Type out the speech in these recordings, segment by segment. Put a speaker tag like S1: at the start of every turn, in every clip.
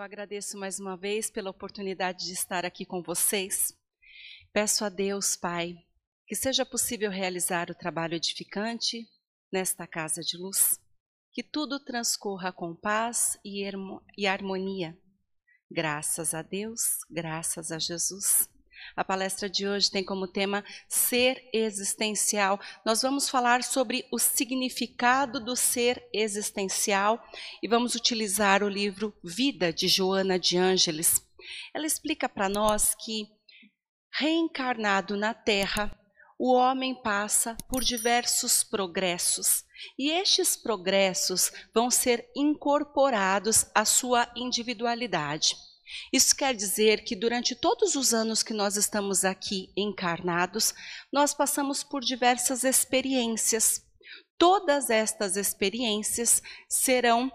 S1: Eu agradeço mais uma vez pela oportunidade de estar aqui com vocês. Peço a Deus, Pai, que seja possível realizar o trabalho edificante nesta casa de luz, que tudo transcorra com paz e, harmonia. Graças a Deus, graças a Jesus. A palestra de hoje tem como tema ser existencial. Nós vamos falar sobre o significado do ser existencial e vamos utilizar o livro Vida de Joana de Ângeles. Ela explica para nós que reencarnado na Terra, o homem passa por diversos progressos e estes progressos vão ser incorporados à sua individualidade. Isso quer dizer que durante todos os anos que nós estamos aqui encarnados, nós passamos por diversas experiências. Todas estas experiências serão,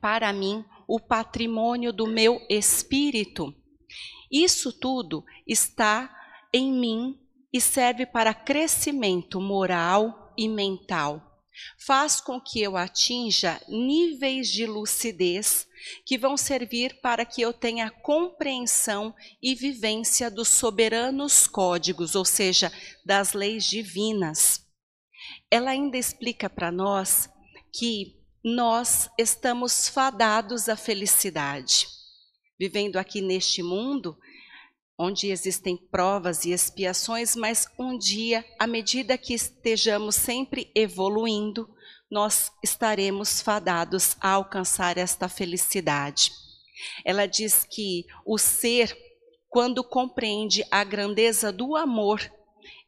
S1: para mim, o patrimônio do meu espírito. Isso tudo está em mim e serve para crescimento moral e mental. Faz com que eu atinja níveis de lucidez que vão servir para que eu tenha compreensão e vivência dos soberanos códigos, ou seja, das leis divinas. Ela ainda explica para nós que nós estamos fadados à felicidade. Vivendo aqui neste mundo, onde existem provas e expiações, mas um dia, à medida que estejamos sempre evoluindo, nós estaremos fadados a alcançar esta felicidade. Ela diz que o ser, quando compreende a grandeza do amor,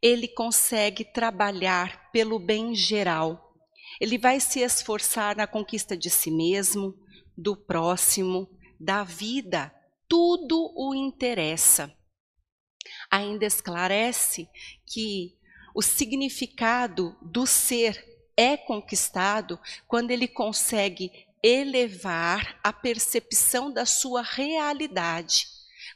S1: ele consegue trabalhar pelo bem geral. Ele vai se esforçar na conquista de si mesmo, do próximo, da vida. Tudo o interessa. Ainda esclarece que o significado do ser é conquistado quando ele consegue elevar a percepção da sua realidade.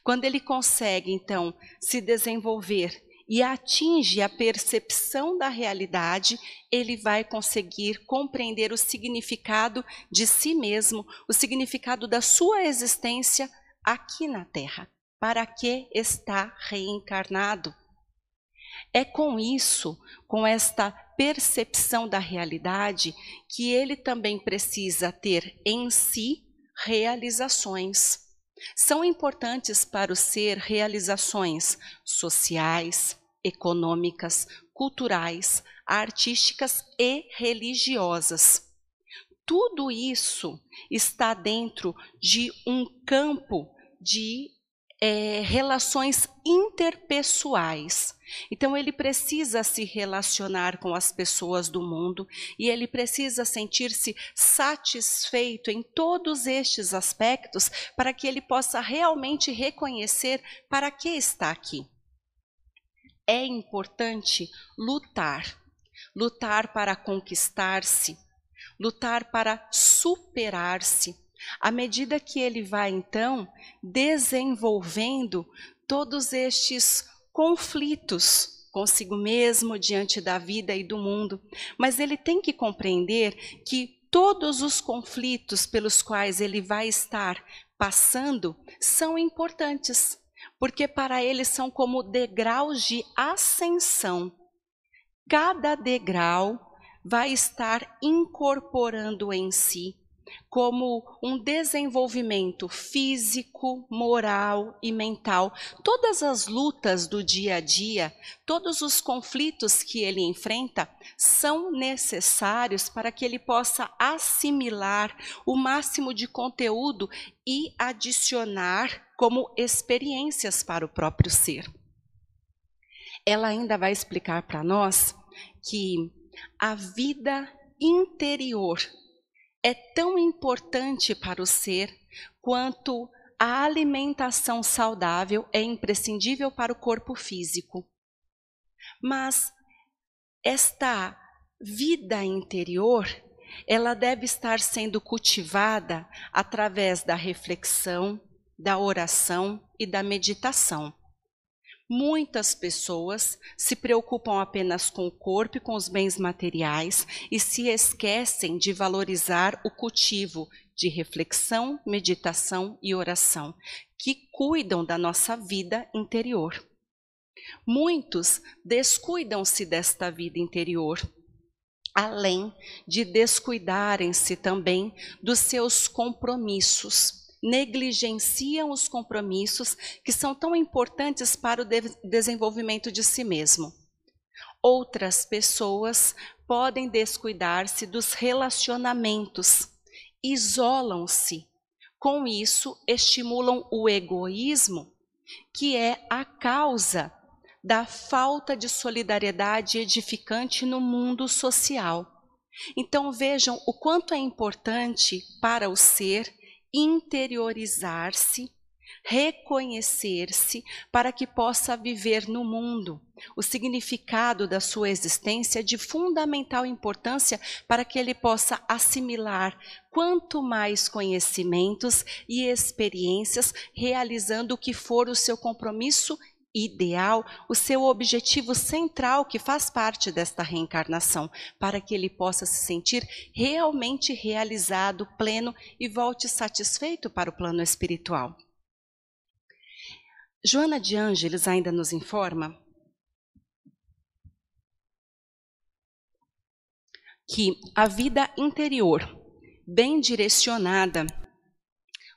S1: Quando ele consegue, então, se desenvolver e atinge a percepção da realidade, ele vai conseguir compreender o significado de si mesmo, o significado da sua existência aqui na Terra. Para que está reencarnado? É com isso, com esta percepção da realidade, que ele também precisa ter em si realizações. São importantes para o ser realizações sociais, econômicas, culturais, artísticas e religiosas. Tudo isso está dentro de um campo de é, relações interpessoais. Então, ele precisa se relacionar com as pessoas do mundo e ele precisa sentir-se satisfeito em todos estes aspectos para que ele possa realmente reconhecer para que está aqui. É importante lutar, lutar para conquistar-se, lutar para superar-se à medida que ele vai, então, desenvolvendo todos estes conflitos consigo mesmo, diante da vida e do mundo. Mas ele tem que compreender que todos os conflitos pelos quais ele vai estar passando são importantes, porque para ele são como degraus de ascensão. Cada degrau vai estar incorporando em si como um desenvolvimento físico, moral e mental. Todas as lutas do dia a dia, todos os conflitos que ele enfrenta são necessários para que ele possa assimilar o máximo de conteúdo e adicionar como experiências para o próprio ser. Ela ainda vai explicar para nós que a vida interior é tão importante para o ser quanto a alimentação saudável é imprescindível para o corpo físico. Mas esta vida interior, ela deve estar sendo cultivada através da reflexão, da oração e da meditação. Muitas pessoas se preocupam apenas com o corpo e com os bens materiais e se esquecem de valorizar o cultivo de reflexão, meditação e oração, que cuidam da nossa vida interior. Muitos descuidam-se desta vida interior, além de descuidarem-se também dos seus compromissos. Negligenciam os compromissos que são tão importantes para o de desenvolvimento de si mesmo. Outras pessoas podem descuidar-se dos relacionamentos, isolam-se. Com isso, estimulam o egoísmo, que é a causa da falta de solidariedade edificante no mundo social. Então vejam o quanto é importante para o ser interiorizar-se, reconhecer-se para que possa viver no mundo. O significado da sua existência é de fundamental importância para que ele possa assimilar quanto mais conhecimentos e experiências, realizando o que for o seu compromisso ideal, o seu objetivo central que faz parte desta reencarnação, para que ele possa se sentir realmente realizado, pleno e volte satisfeito para o plano espiritual. Joana de Ângeles ainda nos informa que a vida interior, bem direcionada,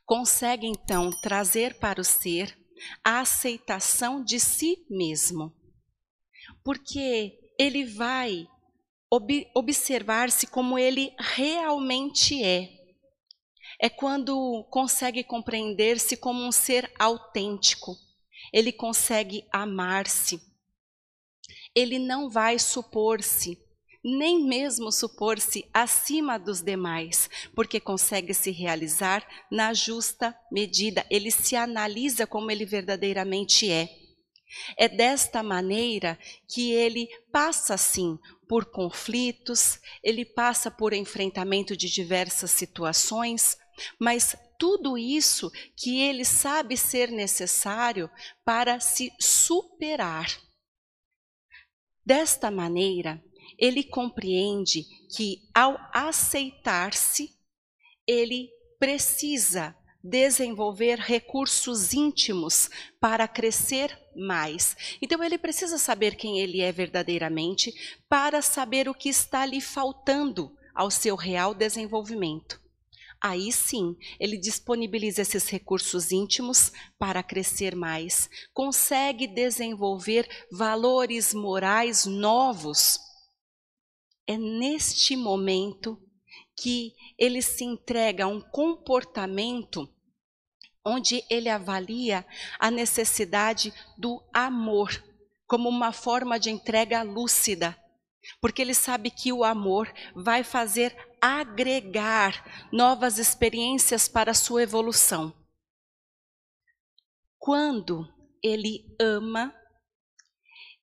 S1: consegue então trazer para o ser a aceitação de si mesmo. Porque ele vai ob observar-se como ele realmente é. É quando consegue compreender-se como um ser autêntico. Ele consegue amar-se. Ele não vai supor-se nem mesmo supor-se acima dos demais, porque consegue se realizar na justa medida. Ele se analisa como ele verdadeiramente é. É desta maneira que ele passa, sim, por conflitos, ele passa por enfrentamento de diversas situações, mas tudo isso que ele sabe ser necessário para se superar. Desta maneira, ele compreende que ao aceitar-se, ele precisa desenvolver recursos íntimos para crescer mais. Então ele precisa saber quem ele é verdadeiramente para saber o que está lhe faltando ao seu real desenvolvimento. Aí sim, ele disponibiliza esses recursos íntimos para crescer mais, consegue desenvolver valores morais novos é neste momento que ele se entrega a um comportamento onde ele avalia a necessidade do amor como uma forma de entrega lúcida, porque ele sabe que o amor vai fazer agregar novas experiências para a sua evolução. Quando ele ama,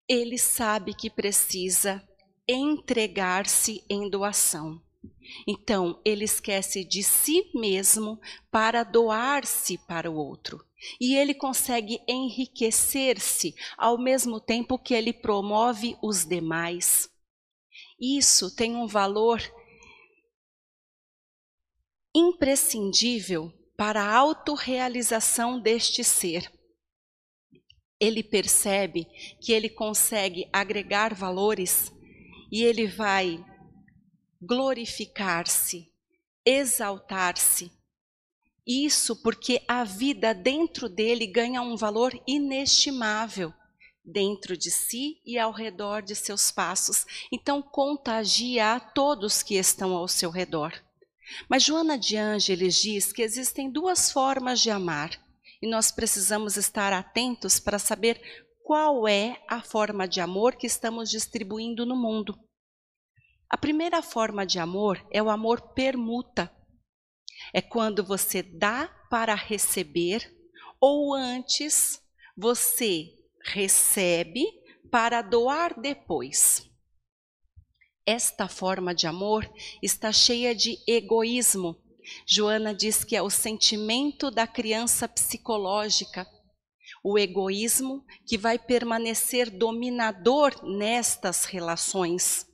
S1: ele sabe que precisa entregar-se em doação. Então, ele esquece de si mesmo para doar-se para o outro. E ele consegue enriquecer-se ao mesmo tempo que ele promove os demais. Isso tem um valor imprescindível para a autorrealização deste ser. Ele percebe que ele consegue agregar valores e ele vai glorificar-se, exaltar-se. Isso porque a vida dentro dele ganha um valor inestimável dentro de si e ao redor de seus passos. Então contagia a todos que estão ao seu redor. Mas Joana de Ângeles diz que existem duas formas de amar e nós precisamos estar atentos para saber qual é a forma de amor que estamos distribuindo no mundo. A primeira forma de amor é o amor permuta. É quando você dá para receber ou antes você recebe para doar depois. Esta forma de amor está cheia de egoísmo. Joana diz que é o sentimento da criança psicológica o egoísmo que vai permanecer dominador nestas relações.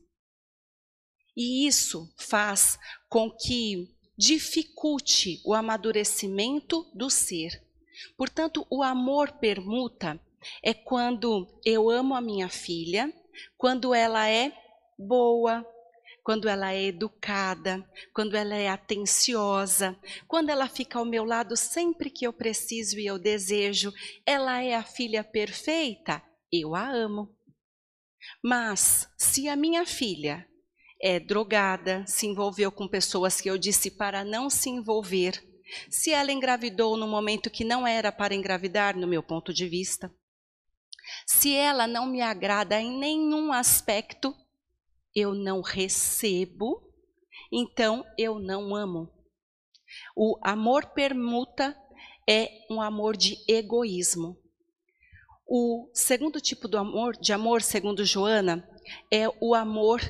S1: E isso faz com que dificulte o amadurecimento do ser. Portanto, o amor permuta é quando eu amo a minha filha, quando ela é boa, quando ela é educada, quando ela é atenciosa, quando ela fica ao meu lado sempre que eu preciso e eu desejo, ela é a filha perfeita, eu a amo. Mas se a minha filha é drogada, se envolveu com pessoas que eu disse para não se envolver, se ela engravidou no momento que não era para engravidar, no meu ponto de vista, se ela não me agrada em nenhum aspecto, eu não recebo, então eu não amo. O amor permuta é um amor de egoísmo. O segundo tipo do amor, de amor, segundo Joana, é o amor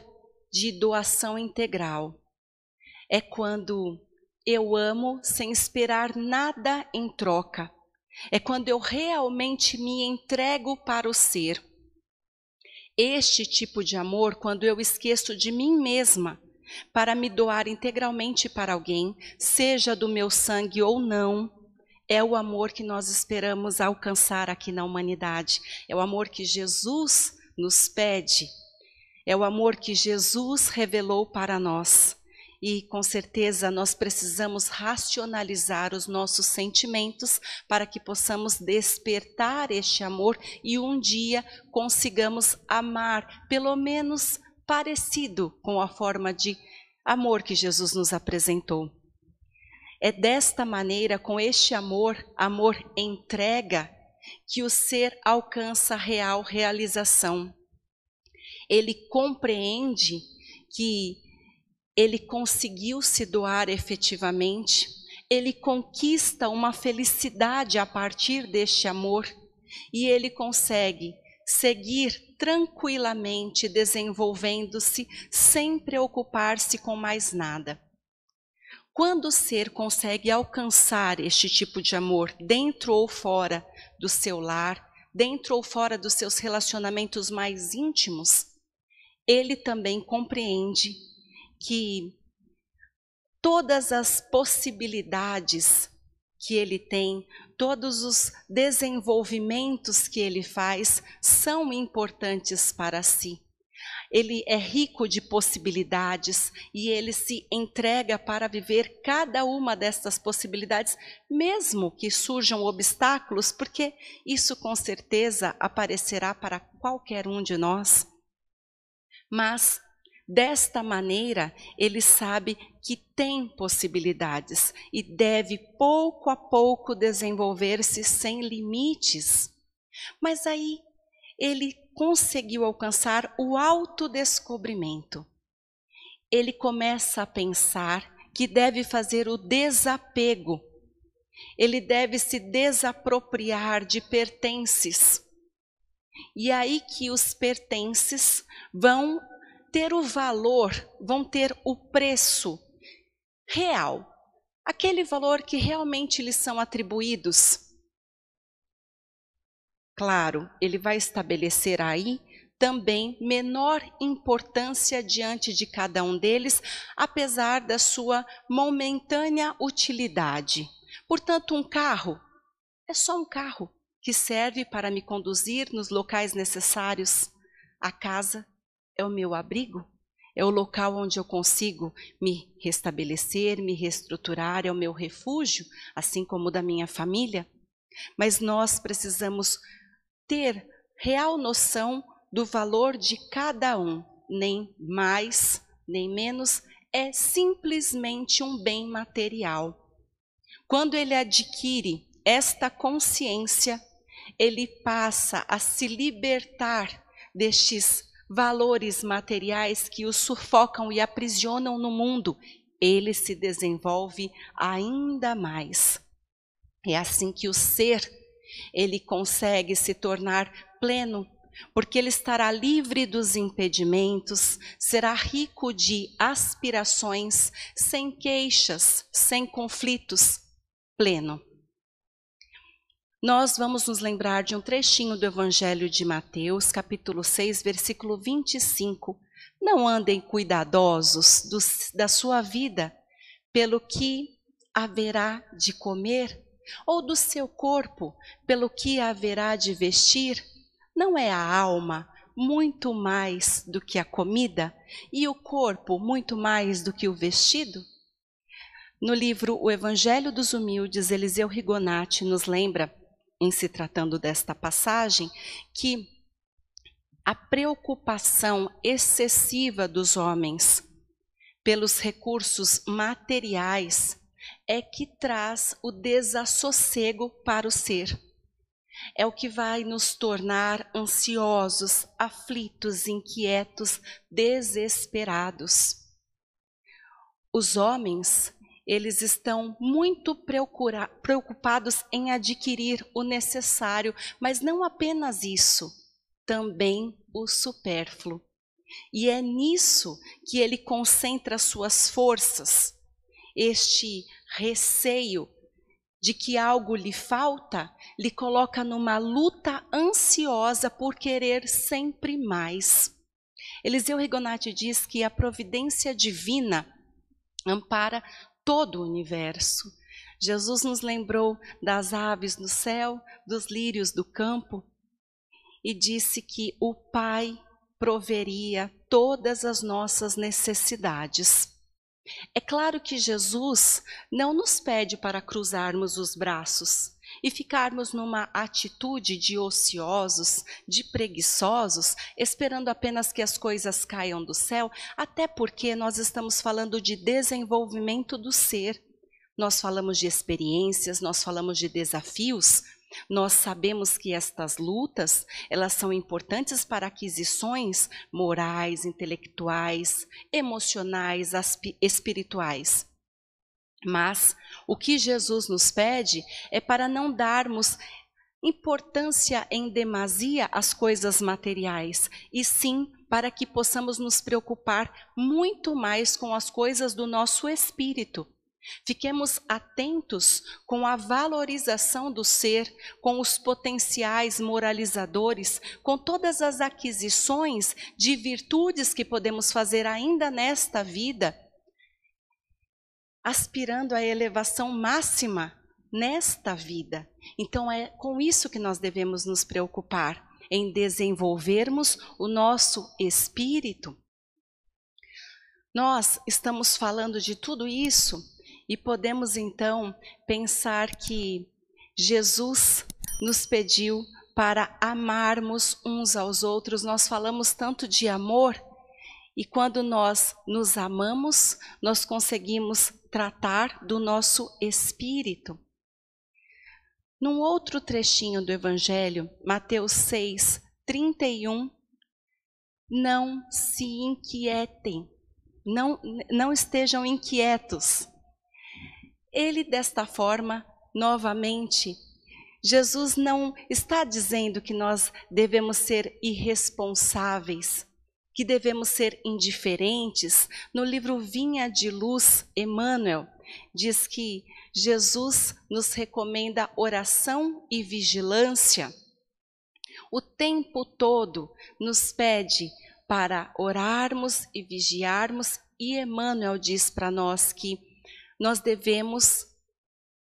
S1: de doação integral. É quando eu amo sem esperar nada em troca. É quando eu realmente me entrego para o ser. Este tipo de amor, quando eu esqueço de mim mesma para me doar integralmente para alguém, seja do meu sangue ou não, é o amor que nós esperamos alcançar aqui na humanidade. É o amor que Jesus nos pede. É o amor que Jesus revelou para nós. E com certeza nós precisamos racionalizar os nossos sentimentos para que possamos despertar este amor e um dia consigamos amar, pelo menos parecido com a forma de amor que Jesus nos apresentou. É desta maneira, com este amor, amor entrega, que o ser alcança real realização. Ele compreende que ele conseguiu se doar efetivamente, ele conquista uma felicidade a partir deste amor e ele consegue seguir tranquilamente desenvolvendo-se sem preocupar-se com mais nada. Quando o ser consegue alcançar este tipo de amor dentro ou fora do seu lar, dentro ou fora dos seus relacionamentos mais íntimos, ele também compreende que todas as possibilidades que ele tem, todos os desenvolvimentos que ele faz são importantes para si. Ele é rico de possibilidades e ele se entrega para viver cada uma destas possibilidades, mesmo que surjam obstáculos, porque isso com certeza aparecerá para qualquer um de nós. Mas Desta maneira, ele sabe que tem possibilidades e deve pouco a pouco desenvolver-se sem limites. Mas aí ele conseguiu alcançar o autodescobrimento. Ele começa a pensar que deve fazer o desapego. Ele deve se desapropriar de pertences. E aí que os pertences vão ter o valor, vão ter o preço real, aquele valor que realmente lhes são atribuídos. Claro, ele vai estabelecer aí também menor importância diante de cada um deles, apesar da sua momentânea utilidade. Portanto, um carro é só um carro que serve para me conduzir nos locais necessários. A casa é o meu abrigo? É o local onde eu consigo me restabelecer, me reestruturar, é o meu refúgio, assim como o da minha família? Mas nós precisamos ter real noção do valor de cada um, nem mais, nem menos, é simplesmente um bem material. Quando ele adquire esta consciência, ele passa a se libertar destes valores materiais que o sufocam e aprisionam no mundo, ele se desenvolve ainda mais. É assim que o ser, ele consegue se tornar pleno, porque ele estará livre dos impedimentos, será rico de aspirações, sem queixas, sem conflitos, pleno nós vamos nos lembrar de um trechinho do Evangelho de Mateus, capítulo 6, versículo 25. Não andem cuidadosos dos, da sua vida, pelo que haverá de comer, ou do seu corpo pelo que haverá de vestir? Não é a alma muito mais do que a comida e o corpo muito mais do que o vestido? No livro O Evangelho dos Humildes, Eliseu Rigonati nos lembra, em se tratando desta passagem, que a preocupação excessiva dos homens pelos recursos materiais é que traz o desassossego para o ser. É o que vai nos tornar ansiosos, aflitos, inquietos, desesperados. Os homens, eles estão muito preocupados em adquirir o necessário, mas não apenas isso, também o supérfluo. E é nisso que ele concentra suas forças. Este receio de que algo lhe falta lhe coloca numa luta ansiosa por querer sempre mais. Eliseu Rigonati diz que a providência divina ampara todo o universo. Jesus nos lembrou das aves no céu, dos lírios do campo, e disse que o Pai proveria todas as nossas necessidades. É claro que Jesus não nos pede para cruzarmos os braços e ficarmos numa atitude de ociosos, de preguiçosos, esperando apenas que as coisas caiam do céu, até porque nós estamos falando de desenvolvimento do ser. Nós falamos de experiências, nós falamos de desafios, nós sabemos que estas lutas, elas são importantes para aquisições morais, intelectuais, emocionais, espirituais. Mas o que Jesus nos pede é para não darmos importância em demasia às coisas materiais, e sim para que possamos nos preocupar muito mais com as coisas do nosso espírito. Fiquemos atentos com a valorização do ser, com os potenciais moralizadores, com todas as aquisições de virtudes que podemos fazer ainda nesta vida, aspirando à elevação máxima nesta vida. Então é com isso que nós devemos nos preocupar, em desenvolvermos o nosso espírito. Nós estamos falando de tudo isso e podemos então pensar que Jesus nos pediu para amarmos uns aos outros. Nós falamos tanto de amor e quando nós nos amamos, nós conseguimos tratar do nosso espírito. Num outro trechinho do Evangelho, Mateus 6, 31, não se inquietem, não, não estejam inquietos. Ele, desta forma, novamente, Jesus não está dizendo que nós devemos ser irresponsáveis, que devemos ser indiferentes. No livro Vinha de Luz, Emmanuel diz que Jesus nos recomenda oração e vigilância. O tempo todo nos pede para orarmos e vigiarmos, e Emmanuel diz para nós que nós devemos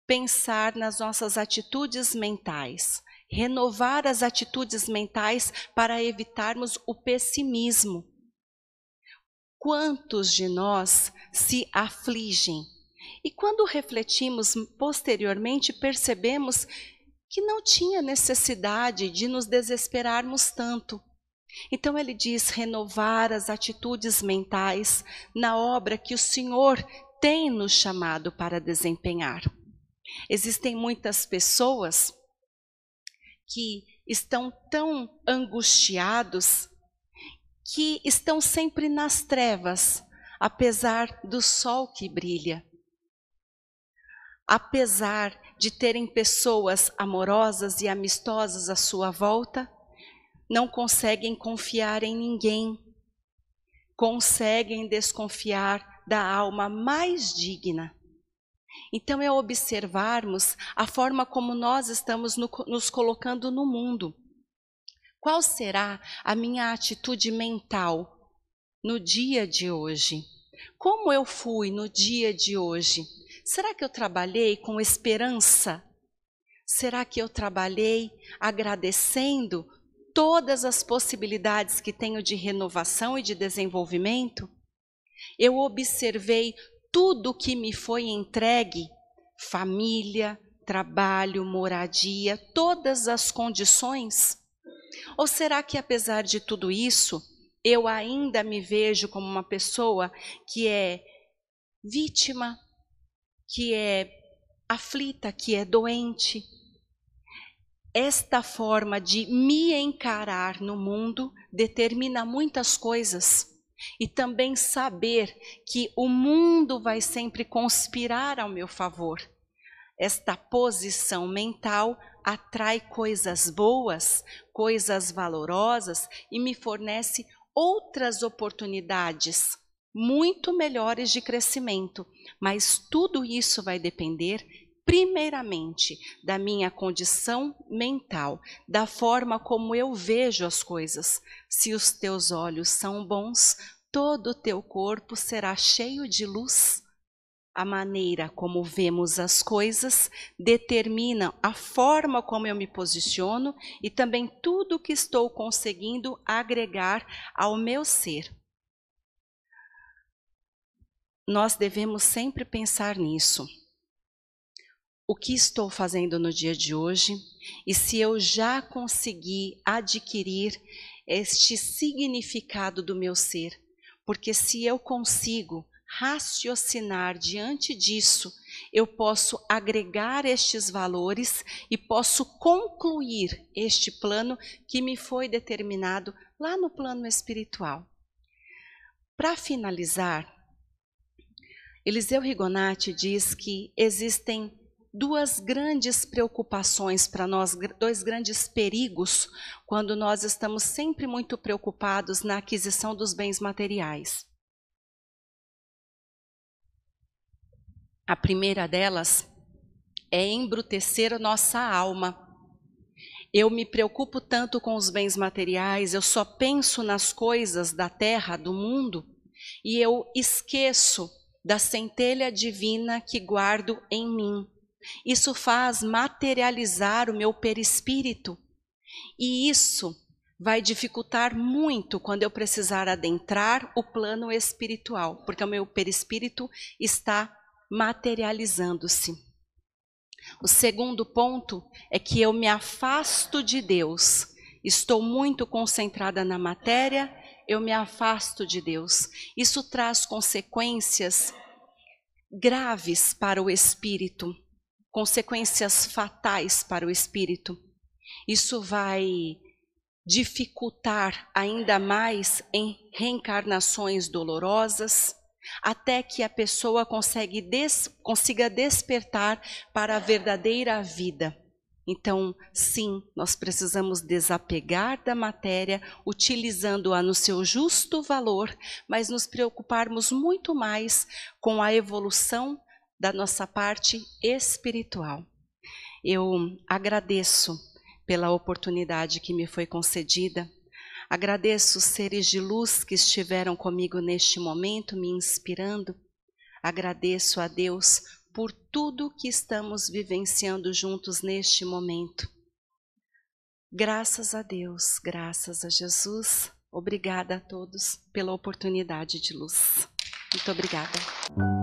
S1: pensar nas nossas atitudes mentais, renovar as atitudes mentais para evitarmos o pessimismo. Quantos de nós se afligem? E quando refletimos posteriormente, percebemos que não tinha necessidade de nos desesperarmos tanto. Então ele diz renovar as atitudes mentais na obra que o Senhor tem nos chamado para desempenhar. Existem muitas pessoas que estão tão angustiados que estão sempre nas trevas, apesar do sol que brilha. Apesar de terem pessoas amorosas e amistosas à sua volta, não conseguem confiar em ninguém, conseguem desconfiar da alma mais digna. Então é observarmos a forma como nós estamos no, nos colocando no mundo. Qual será a minha atitude mental no dia de hoje? como eu fui no dia de hoje? Será que eu trabalhei com esperança? Será que eu trabalhei agradecendo todas as possibilidades que tenho de renovação e de desenvolvimento? Eu observei tudo que me foi entregue família, trabalho, moradia, todas as condições? Ou será que, apesar de tudo isso, eu ainda me vejo como uma pessoa que é vítima, que é aflita, que é doente? Esta forma de me encarar no mundo determina muitas coisas. E também saber que o mundo vai sempre conspirar ao meu favor. Esta posição mental atrai coisas boas, coisas valorosas e me fornece outras oportunidades muito melhores de crescimento. Mas tudo isso vai depender primeiramente da minha condição mental, da forma como eu vejo as coisas. Se os teus olhos são bons, todo o teu corpo será cheio de luz. A maneira como vemos as coisas determina a forma como eu me posiciono e também tudo o que estou conseguindo agregar ao meu ser. Nós devemos sempre pensar nisso o que estou fazendo no dia de hoje e se eu já consegui adquirir este significado do meu ser. Porque se eu consigo raciocinar diante disso, eu posso agregar estes valores e posso concluir este plano que me foi determinado lá no plano espiritual. Para finalizar, Eliseu Rigonati diz que existem duas grandes preocupações para nós, dois grandes perigos, quando nós estamos sempre muito preocupados na aquisição dos bens materiais. A primeira delas é embrutecer a nossa alma. Eu me preocupo tanto com os bens materiais, eu só penso nas coisas da terra, do mundo, e eu esqueço da centelha divina que guardo em mim. Isso faz materializar o meu perispírito. E isso vai dificultar muito quando eu precisar adentrar o plano espiritual, porque o meu perispírito está materializando-se. O segundo ponto é que eu me afasto de Deus. Estou muito concentrada na matéria, eu me afasto de Deus. Isso traz consequências graves para o espírito consequências fatais para o espírito. Isso vai dificultar ainda mais em reencarnações dolorosas, até que a pessoa des, consiga despertar para a verdadeira vida. Então, sim, nós precisamos desapegar da matéria, utilizando-a no seu justo valor, mas nos preocuparmos muito mais com a evolução da nossa parte espiritual. Eu agradeço pela oportunidade que me foi concedida. Agradeço os seres de luz que estiveram comigo neste momento, me inspirando. Agradeço a Deus por tudo que estamos vivenciando juntos neste momento. Graças a Deus, graças a Jesus. Obrigada a todos pela oportunidade de luz. Muito obrigada.